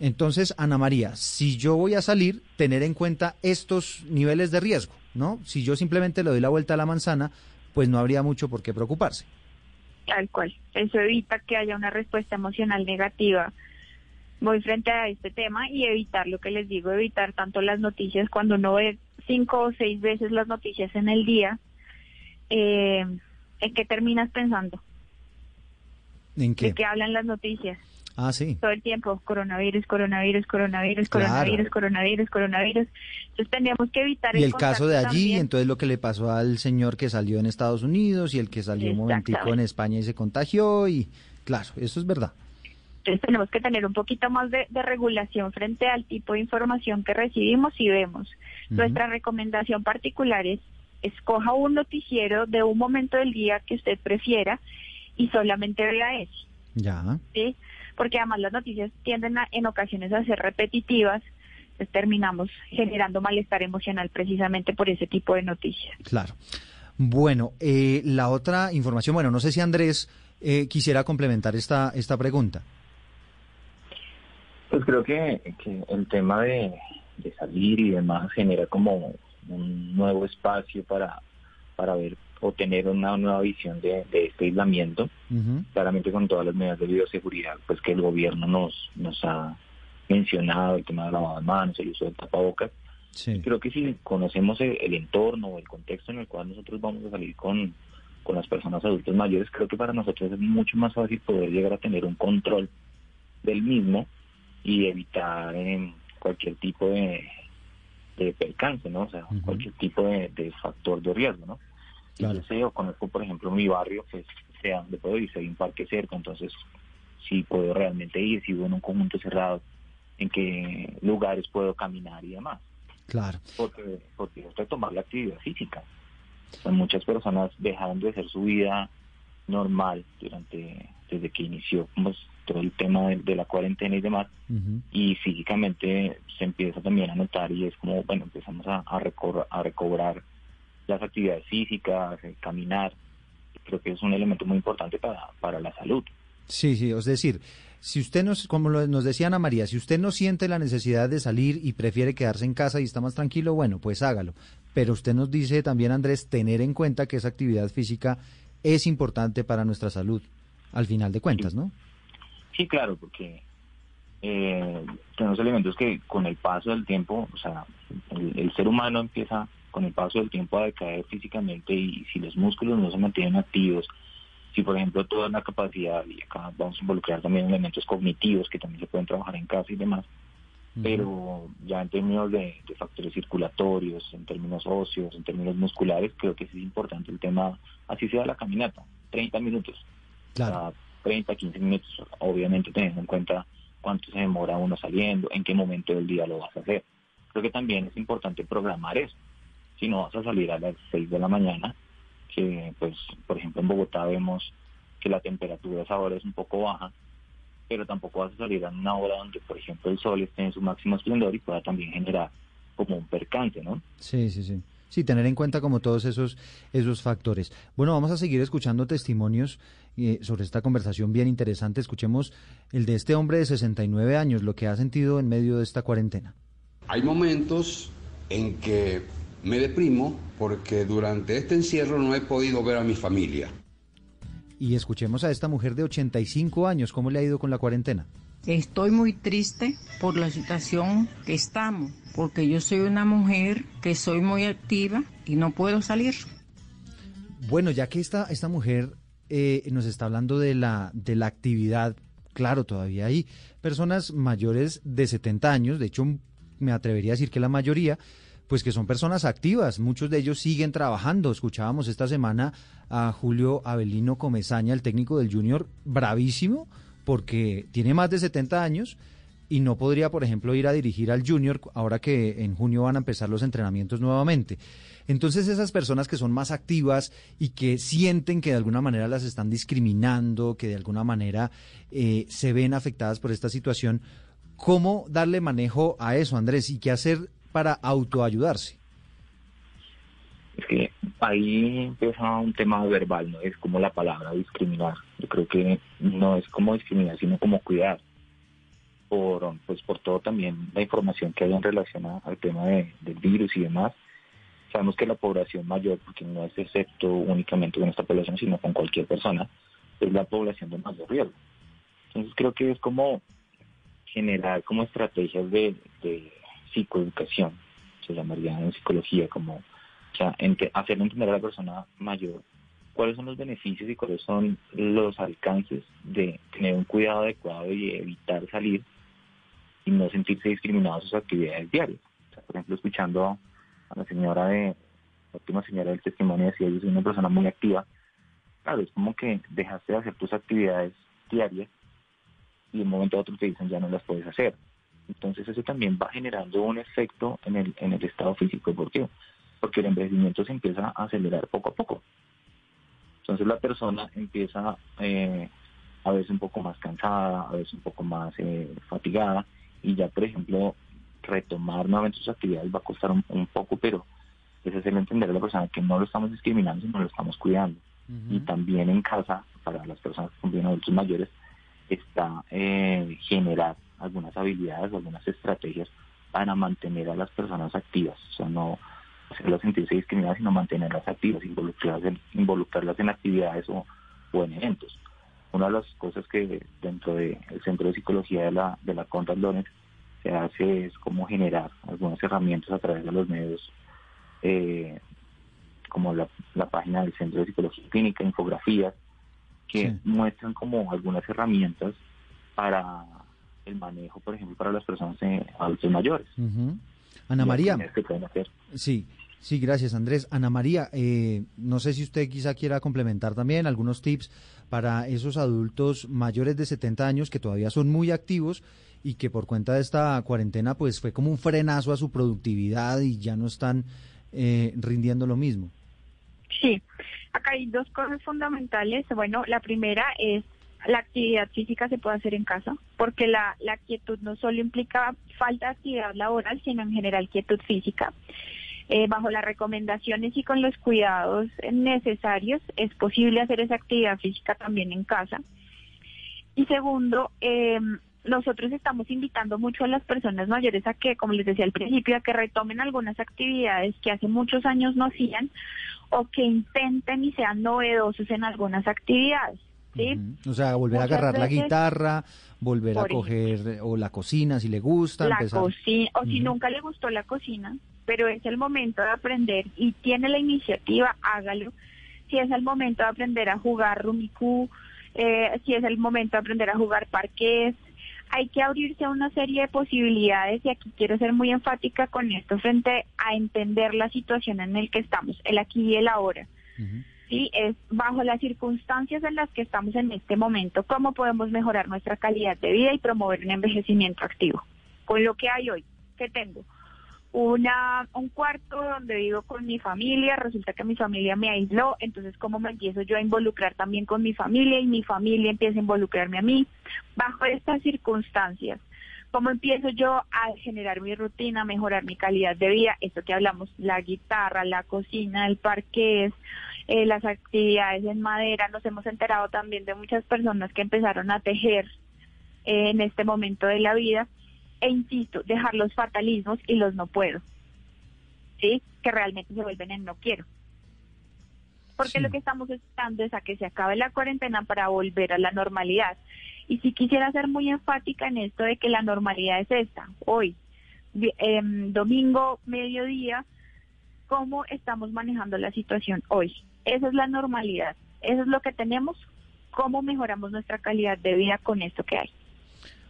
[SPEAKER 3] Entonces, Ana María, si yo voy a salir, tener en cuenta estos niveles de riesgo, ¿no? Si yo simplemente le doy la vuelta a la manzana, pues no habría mucho por qué preocuparse.
[SPEAKER 7] Tal cual. Eso evita que haya una respuesta emocional negativa muy frente a este tema y evitar lo que les digo, evitar tanto las noticias cuando uno ve cinco o seis veces las noticias en el día, eh, ¿en qué terminas pensando?
[SPEAKER 3] ¿En qué?
[SPEAKER 7] ¿De qué hablan las noticias?
[SPEAKER 3] Ah, sí.
[SPEAKER 7] Todo el tiempo, coronavirus, coronavirus, coronavirus, coronavirus, coronavirus, coronavirus. Entonces tendríamos que evitar
[SPEAKER 3] Y el caso de allí, entonces lo que le pasó al señor que salió en Estados Unidos y el que salió un momentico en España y se contagió y claro, eso es verdad.
[SPEAKER 7] Entonces tenemos que tener un poquito más de, regulación frente al tipo de información que recibimos y vemos. Nuestra recomendación particular es escoja un noticiero de un momento del día que usted prefiera y solamente vea eso.
[SPEAKER 3] Ya.
[SPEAKER 7] ¿Sí? Porque además las noticias tienden en ocasiones a ser repetitivas, pues terminamos generando malestar emocional precisamente por ese tipo de noticias.
[SPEAKER 3] Claro. Bueno, eh, la otra información, bueno, no sé si Andrés eh, quisiera complementar esta, esta pregunta.
[SPEAKER 8] Pues creo que, el tema de, salir y demás genera como un nuevo espacio para, para ver o tener una nueva visión de, este aislamiento, claramente con todas las medidas de bioseguridad pues que el gobierno nos, nos ha mencionado, el tema de lavado de manos, el uso de tapabocas. Creo que si conocemos el, el, entorno o el contexto en el cual nosotros vamos a salir con, con las personas adultas mayores, creo que para nosotros es mucho más fácil poder llegar a tener un control del mismo y evitar eh, cualquier tipo de, de percance, ¿no? O sea, cualquier tipo de, factor de riesgo, ¿no? Claro. Yo conozco, por ejemplo, mi barrio, pues, sea donde puedo ir, si hay un parque cerca, entonces, si puedo realmente ir, si vivo en un conjunto cerrado, en qué lugares puedo caminar y demás.
[SPEAKER 3] Claro.
[SPEAKER 8] Porque, porque es retomar la actividad física. muchas personas dejaron de hacer su vida normal durante desde que inició pues, todo el tema de, la cuarentena y demás, y físicamente se empieza también a notar y es como, bueno, empezamos a, a, a recobrar las actividades físicas, caminar, creo que es un elemento muy importante para, para la salud.
[SPEAKER 3] Sí, sí, es decir, si usted nos, como nos decía Ana María, si usted no siente la necesidad de salir y prefiere quedarse en casa y está más tranquilo, bueno, pues hágalo. Pero usted nos dice también, Andrés, tener en cuenta que esa actividad física es importante para nuestra salud, al final de cuentas, ¿no?
[SPEAKER 8] Sí, claro, porque eh, tenemos elementos que con el paso del tiempo, o sea, el, ser humano empieza con el paso del tiempo a decaer físicamente y si los músculos no se mantienen activos, si por ejemplo toda la capacidad, y acá vamos a involucrar también elementos cognitivos que también se pueden trabajar en casa y demás, pero ya en términos de, factores circulatorios, en términos óseos, en términos musculares, creo que es importante el tema, así sea la caminata, 30 minutos.
[SPEAKER 3] Claro.
[SPEAKER 8] 30, 15 minutos, obviamente teniendo en cuenta cuánto se demora uno saliendo, en qué momento del día lo vas a hacer. Creo que también es importante programar eso. Si no vas a salir a las 6 de la mañana, que pues por ejemplo en Bogotá vemos que la temperatura esa hora es un poco baja, pero tampoco vas a salir a una hora donde, por ejemplo, el sol esté en su máximo esplendor y pueda también generar como un percance, ¿no?
[SPEAKER 3] Sí, sí, sí. Sí, tener en cuenta como todos esos, esos factores. Bueno, vamos a seguir escuchando testimonios eh, sobre esta conversación bien interesante. Escuchemos el de este hombre de 69 años, lo que ha sentido en medio de esta cuarentena.
[SPEAKER 10] Hay momentos en que me deprimo porque durante este encierro no he podido ver a mi familia.
[SPEAKER 3] Y escuchemos a esta mujer de 85 años, ¿cómo le ha ido con la cuarentena?
[SPEAKER 11] Estoy muy triste por la situación que estamos, porque yo soy una mujer que soy muy activa y no puedo salir.
[SPEAKER 3] Bueno, ya que esta, esta mujer eh, nos está hablando de la, de la actividad, claro, todavía hay personas mayores de 70 años, de hecho me atrevería a decir que la mayoría, pues que son personas activas, muchos de ellos siguen trabajando. Escuchábamos esta semana a Julio Avelino Comezaña, el técnico del Junior, bravísimo, porque tiene más de 70 años y no podría, por ejemplo, ir a dirigir al Junior ahora que en junio van a empezar los entrenamientos nuevamente. Entonces esas personas que son más activas y que sienten que de alguna manera las están discriminando, que de alguna manera eh, se ven afectadas por esta situación, ¿cómo darle manejo a eso, Andrés? ¿Y qué hacer para autoayudarse?
[SPEAKER 8] Es que ahí empieza un tema verbal, no es como la palabra discriminar. Yo creo que no es como discriminar, sino como cuidar. Por, pues por todo también la información que hay en relación al tema de, del virus y demás. Sabemos que la población mayor, porque no es excepto únicamente con esta población, sino con cualquier persona, es la población de mayor riesgo. Entonces creo que es como generar como estrategias de psicoeducación, se llamaría en psicología como o sea, hacerle entender a la persona mayor cuáles son los beneficios y cuáles son los alcances de tener un cuidado adecuado y evitar salir y no sentirse discriminados en sus actividades diarias. por ejemplo, escuchando a la señora de, la última señora del testimonio decía, yo soy una persona muy activa. Claro, es como que dejaste de hacer tus actividades diarias y de un momento a otro te dicen ya no las puedes hacer. Entonces eso también va generando un efecto en el, en el estado físico. ¿Por qué? Porque el envejecimiento se empieza a acelerar poco a poco. Entonces la persona empieza eh, a veces un poco más cansada, a veces un poco más eh, fatigada y ya, por ejemplo, retomar nuevamente sus actividades va a costar un, poco, pero es hacerle entender a la persona que no lo estamos discriminando, sino lo estamos cuidando. Y también en casa, para las personas que son adultos mayores, está eh, generar algunas habilidades, algunas estrategias para mantener a las personas activas. O sea, no hacerlas sentirse discriminadas, sino mantenerlas activas, involucrarlas en, involucrarlas en actividades o, o en eventos. Una de las cosas que dentro del Centro de Psicología de la, de la Conrad Lorenz se hace es como generar algunas herramientas a través de los medios, eh, como la, página del Centro de Psicología Clínica, infografías, que muestran como algunas herramientas para el manejo, por ejemplo, para las personas eh, adultos mayores.
[SPEAKER 3] Ana María. Sí, Sí, gracias Andrés. Ana María, eh, no sé si usted quizá quiera complementar también algunos tips para esos adultos mayores de 70 años que todavía son muy activos y que por cuenta de esta cuarentena pues fue como un frenazo a su productividad y ya no están eh, rindiendo lo mismo.
[SPEAKER 7] Sí, acá hay dos cosas fundamentales. Bueno, la primera es la actividad física se puede hacer en casa, porque la, la quietud no solo implica falta de actividad laboral, sino en general quietud física. Eh, bajo las recomendaciones y con los cuidados necesarios, es posible hacer esa actividad física también en casa. Y segundo, em, nosotros estamos invitando mucho a las personas mayores a que, como les decía al principio, a que retomen algunas actividades que hace muchos años no hacían o que intenten y sean novedosos en algunas actividades. ¿sí?
[SPEAKER 3] O sea, volver a agarrar la guitarra, volver a coger o la cocina si le gusta.
[SPEAKER 7] La cocina, o si nunca le gustó la cocina, pero es el momento de aprender y tiene la iniciativa, hágalo. Si es el momento de aprender a jugar Rumiku, eh, si es el momento de aprender a jugar parqués, hay que abrirse a una serie de posibilidades y aquí quiero ser muy enfática con esto frente a entender la situación en la que estamos, el aquí y el ahora. Sí, es bajo las circunstancias en las que estamos en este momento, cómo podemos mejorar nuestra calidad de vida y promover un envejecimiento activo. Con lo que hay hoy, ¿qué tengo? Una, un cuarto donde vivo con mi familia, resulta que mi familia me aisló, entonces cómo me empiezo yo a involucrar también con mi familia y mi familia empieza a involucrarme a mí. Bajo estas circunstancias, ¿cómo empiezo yo a generar mi rutina, mejorar mi calidad de vida? Esto que hablamos, la guitarra, la cocina, el parqués, eh, las actividades en madera, nos hemos enterado también de muchas personas que empezaron a tejer eh, en este momento de la vida e insisto, dejar los fatalismos y los no puedo, ¿sí? Que realmente se vuelven en no quiero. Porque lo que estamos esperando es a que se acabe la cuarentena para volver a la normalidad. Y si quisiera ser muy enfática en esto de que la normalidad es esta, hoy, em, domingo, mediodía, cómo estamos manejando la situación hoy. Esa es la normalidad, eso es lo que tenemos, cómo mejoramos nuestra calidad de vida con esto que hay.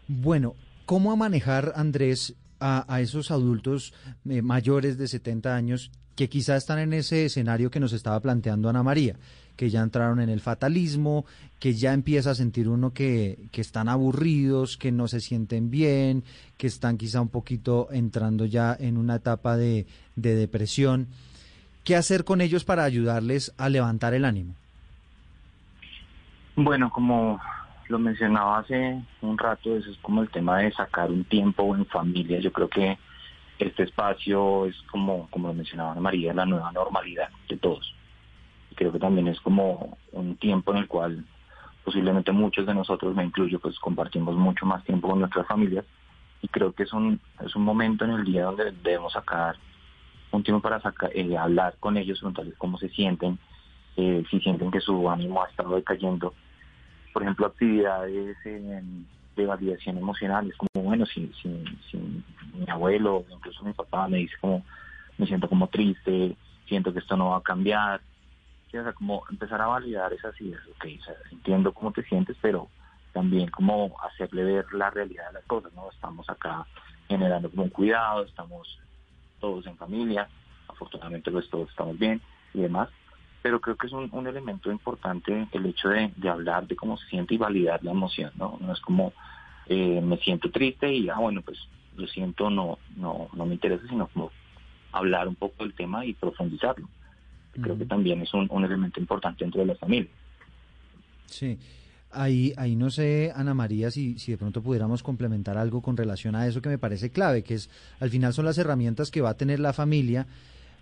[SPEAKER 3] Bueno, ¿Cómo a manejar, Andrés, a, esos adultos eh, mayores de 70 años que quizá están en ese escenario que nos estaba planteando Ana María, que ya entraron en el fatalismo, que ya empieza a sentir uno que, están aburridos, que no se sienten bien, que están quizá un poquito entrando ya en una etapa de depresión? ¿Qué hacer con ellos para ayudarles a levantar el ánimo?
[SPEAKER 8] Bueno, como lo mencionaba hace un rato, eso es como el tema de sacar un tiempo en familia. Yo creo que este espacio es como, como lo mencionaba Ana María, la nueva normalidad de todos. Creo que también es como un tiempo en el cual posiblemente muchos de nosotros, me incluyo, pues compartimos mucho más tiempo con nuestras familias y creo que es un, es un momento en el día donde debemos sacar un tiempo para sacar, eh, hablar con ellos, preguntarles cómo se sienten, eh, si sienten que su ánimo ha estado decayendo por ejemplo, actividades de validación emocional. Es como, bueno, si, si, mi abuelo, incluso mi papá me dice como, me siento como triste, siento que esto no va a cambiar. o sea, como empezar a validar esas ideas, ok, entiendo cómo te sientes, pero también como hacerle ver la realidad de las cosas, ¿no? Estamos acá generando como un cuidado, estamos todos en familia, afortunadamente pues todos estamos bien y demás, pero creo que es un, elemento importante el hecho de, hablar de cómo se siente y validar la emoción, ¿no? No es como eh, me siento triste y, ah, bueno, pues lo siento, no, no, no me interesa, sino como hablar un poco del tema y profundizarlo. Creo que también es un, un elemento importante dentro de la familia.
[SPEAKER 3] Sí. Ahí, ahí no sé, Ana María, si, si de pronto pudiéramos complementar algo con relación a eso que me parece clave, que es al final son las herramientas que va a tener la familia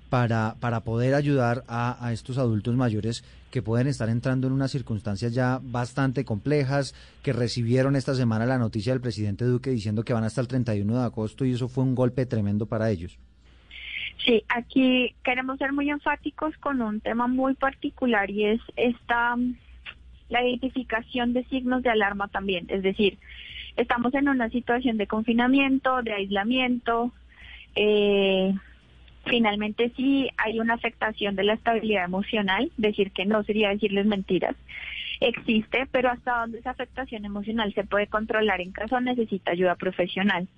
[SPEAKER 3] para, para poder ayudar a, a, estos adultos mayores que pueden estar entrando en unas circunstancias ya bastante complejas, que recibieron esta semana la noticia del presidente Duque diciendo que van hasta el 31 de agosto y eso fue un golpe tremendo para ellos.
[SPEAKER 7] Sí, aquí queremos ser muy enfáticos con un tema muy particular y es esta la identificación de signos de alarma también, es decir, estamos en una situación de confinamiento, de aislamiento, eh, finalmente sí hay una afectación de la estabilidad emocional, decir que no sería decirles mentiras, existe, pero hasta dónde esa afectación emocional se puede controlar en caso necesita ayuda profesional.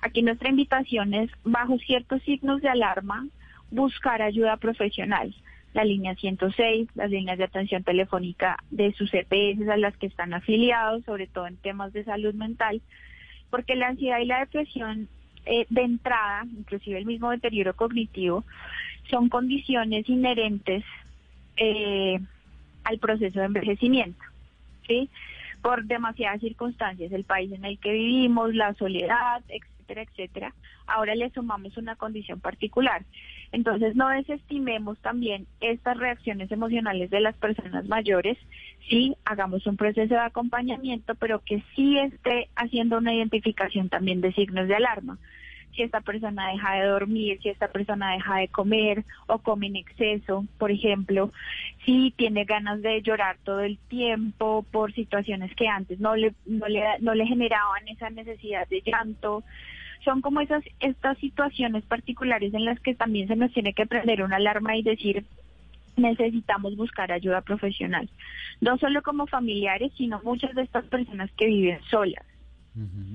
[SPEAKER 7] Aquí nuestra invitación es, bajo ciertos signos de alarma, buscar ayuda profesional la línea 106, las líneas de atención telefónica de sus EPS a las que están afiliados, sobre todo en temas de salud mental, porque la ansiedad y la depresión eh, de entrada, inclusive el mismo deterioro cognitivo, son condiciones inherentes eh, al proceso de envejecimiento, ¿sí? Por demasiadas circunstancias, el país en el que vivimos, la soledad, etcétera, etcétera. Ahora le sumamos una condición particular. Entonces no desestimemos también estas reacciones emocionales de las personas mayores, sí, hagamos un proceso de acompañamiento, pero que sí esté haciendo una identificación también de signos de alarma. Si esta persona deja de dormir, si esta persona deja de comer o come en exceso, por ejemplo, si tiene ganas de llorar todo el tiempo por situaciones que antes no le, no le, no le generaban esa necesidad de llanto, son como esas estas situaciones particulares en las que también se nos tiene que prender una alarma y decir necesitamos buscar ayuda profesional, no solo como familiares, sino muchas de estas personas que viven solas.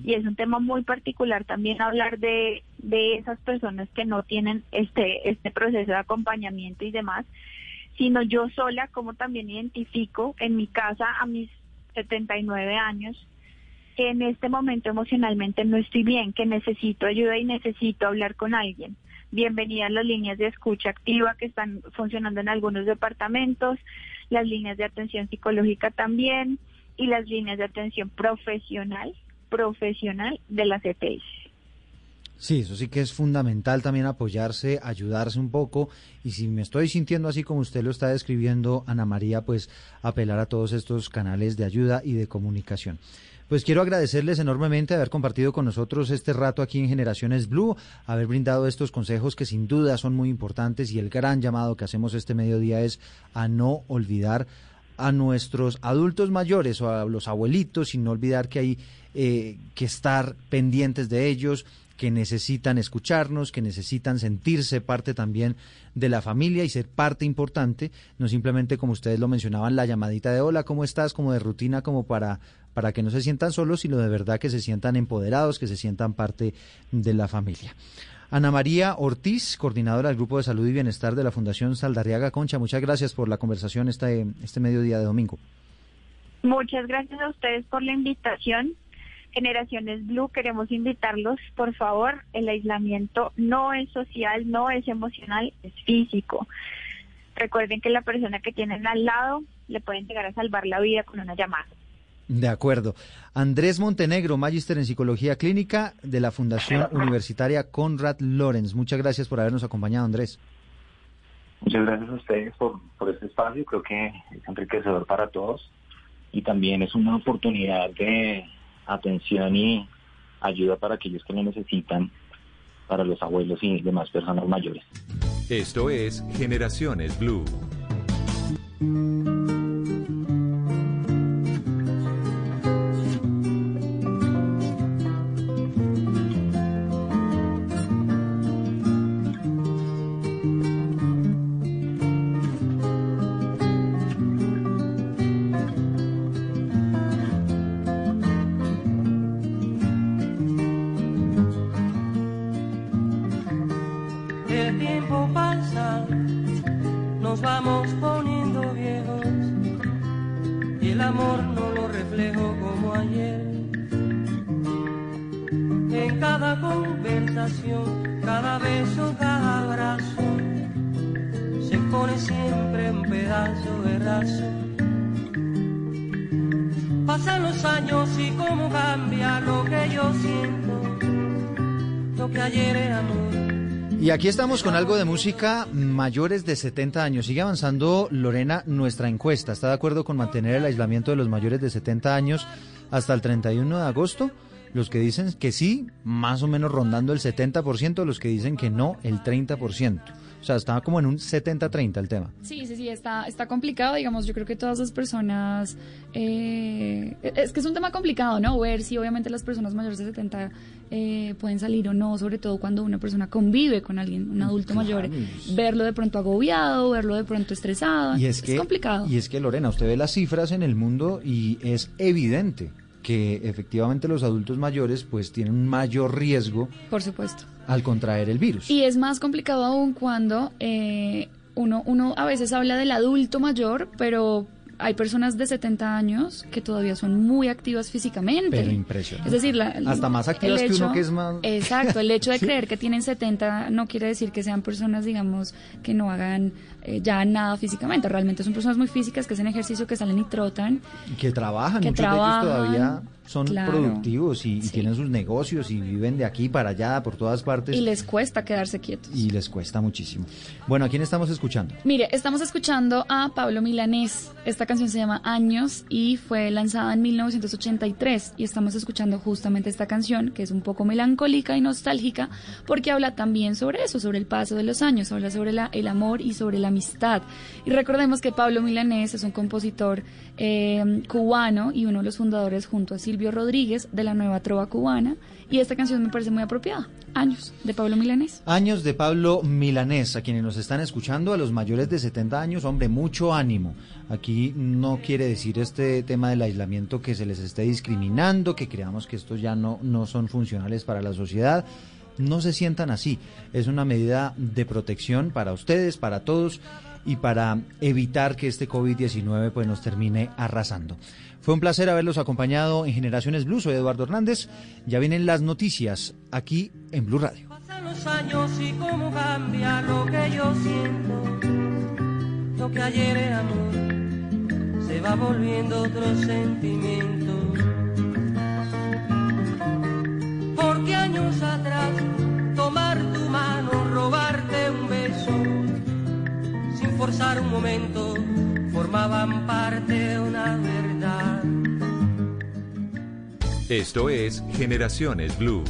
[SPEAKER 7] Y es un tema muy particular también hablar de, de esas personas que no tienen este, este proceso de acompañamiento y demás, sino yo sola como también identifico en mi casa a mis 79 años que en este momento emocionalmente no estoy bien, que necesito ayuda y necesito hablar con alguien. Bienvenidas las líneas de escucha activa que están funcionando en algunos departamentos, las líneas de atención psicológica también y las líneas de atención profesional, profesional de las EPS.
[SPEAKER 3] Sí, eso sí que es fundamental también apoyarse, ayudarse un poco y si me estoy sintiendo así como usted lo está describiendo, Ana María, pues apelar a todos estos canales de ayuda y de comunicación. Pues quiero agradecerles enormemente haber compartido con nosotros este rato aquí en Generaciones Blue, haber brindado estos consejos que sin duda son muy importantes y el gran llamado que hacemos este mediodía es a no olvidar a nuestros adultos mayores o a los abuelitos, sin olvidar que hay eh, que estar pendientes de ellos, que necesitan escucharnos, que necesitan sentirse parte también de la familia y ser parte importante, no simplemente como ustedes lo mencionaban, la llamadita de hola, ¿cómo estás? como de rutina, como para para que no se sientan solos, sino de verdad que se sientan empoderados, que se sientan parte de la familia. Ana María Ortiz, coordinadora del Grupo de Salud y Bienestar de la Fundación Saldarriaga Concha, muchas gracias por la conversación este, este mediodía de domingo.
[SPEAKER 7] Muchas gracias a ustedes por la invitación. Generaciones Blue, queremos invitarlos, por favor, el aislamiento no es social, no es emocional, es físico. Recuerden que la persona que tienen al lado le pueden llegar a salvar la vida con una llamada.
[SPEAKER 3] De acuerdo. Andrés Montenegro, magíster en Psicología Clínica de la Fundación Universitaria Conrad Lorenz. Muchas gracias por habernos acompañado, Andrés.
[SPEAKER 8] Muchas gracias a ustedes por, por este espacio. Creo que es enriquecedor para todos y también es una oportunidad de atención y ayuda para aquellos que lo necesitan, para los abuelos y demás personas mayores.
[SPEAKER 1] Esto es Generaciones Blue.
[SPEAKER 12] Cada conversación, cada beso, cada abrazo, se pone siempre un pedazo de razón Pasan los años y cómo cambia lo que yo siento, lo que ayer era amor.
[SPEAKER 3] Y aquí estamos con algo de música mayores de 70 años. Sigue avanzando Lorena nuestra encuesta. ¿Está de acuerdo con mantener el aislamiento de los mayores de 70 años hasta el 31 de agosto? Los que dicen que sí, más o menos rondando el 70%, los que dicen que no, el 30%. O sea, estaba como en un 70-30 el tema.
[SPEAKER 4] Sí, sí, sí, está, está complicado, digamos, yo creo que todas las personas, eh, es que es un tema complicado, ¿no? Ver si obviamente las personas mayores de 70 eh, pueden salir o no, sobre todo cuando una persona convive con alguien, un adulto mayor, verlo de pronto agobiado, verlo de pronto estresado,
[SPEAKER 3] y es, es
[SPEAKER 4] complicado.
[SPEAKER 3] Y es que, Lorena, usted ve las cifras en el mundo y es evidente que efectivamente los adultos mayores pues tienen un mayor riesgo.
[SPEAKER 4] Por supuesto.
[SPEAKER 3] Al contraer el virus.
[SPEAKER 4] Y es más complicado aún cuando eh, uno, uno a veces habla del adulto mayor, pero hay personas de 70 años que todavía son muy activas físicamente.
[SPEAKER 3] Pero impresionante.
[SPEAKER 4] Es decir,
[SPEAKER 3] hasta más activas que uno que es más.
[SPEAKER 4] Exacto, el hecho de creer que tienen 70 no quiere decir que sean personas, digamos, que no hagan eh, ya nada físicamente. Realmente son personas muy físicas que hacen ejercicio, que salen y trotan.
[SPEAKER 3] Que trabajan, que muchos trabajan, de ellos todavía son productivos y, tienen sus negocios y viven de aquí para allá, por todas partes.
[SPEAKER 4] Y les cuesta quedarse quietos.
[SPEAKER 3] Y les cuesta muchísimo. Bueno, ¿a quién estamos escuchando?
[SPEAKER 4] Mire, estamos escuchando a Pablo Milanés. Esta canción se llama Años y fue lanzada en 1983 y estamos escuchando justamente esta canción que es un poco melancólica y nostálgica porque habla también sobre eso, sobre el paso de los años, habla sobre la, el amor y sobre la amistad. Y recordemos que Pablo Milanés es un compositor eh, cubano y uno de los fundadores junto a Silvio Rodríguez de la nueva trova cubana. Y esta canción me parece muy apropiada. Años de Pablo Milanés.
[SPEAKER 3] Años de Pablo Milanés. A quienes nos están escuchando, a los mayores de 70 años, hombre, mucho ánimo. Aquí no quiere decir este tema del aislamiento que se les esté discriminando, que creamos que estos ya no, no son funcionales para la sociedad no se sientan así. Es una medida de protección para ustedes, para todos y para evitar que este COVID-19 pues nos termine arrasando. Fue un placer haberlos acompañado en Generaciones Blue. Soy Eduardo Hernández. Ya vienen las noticias aquí en Blue Radio.
[SPEAKER 12] Pasan los años y cómo cambia lo que yo siento. Lo que ayer era se va volviendo. Porque años atrás tomar tu mano, robarte un beso, sin forzar un momento, formaban parte de una verdad.
[SPEAKER 1] Esto es Generaciones Blue.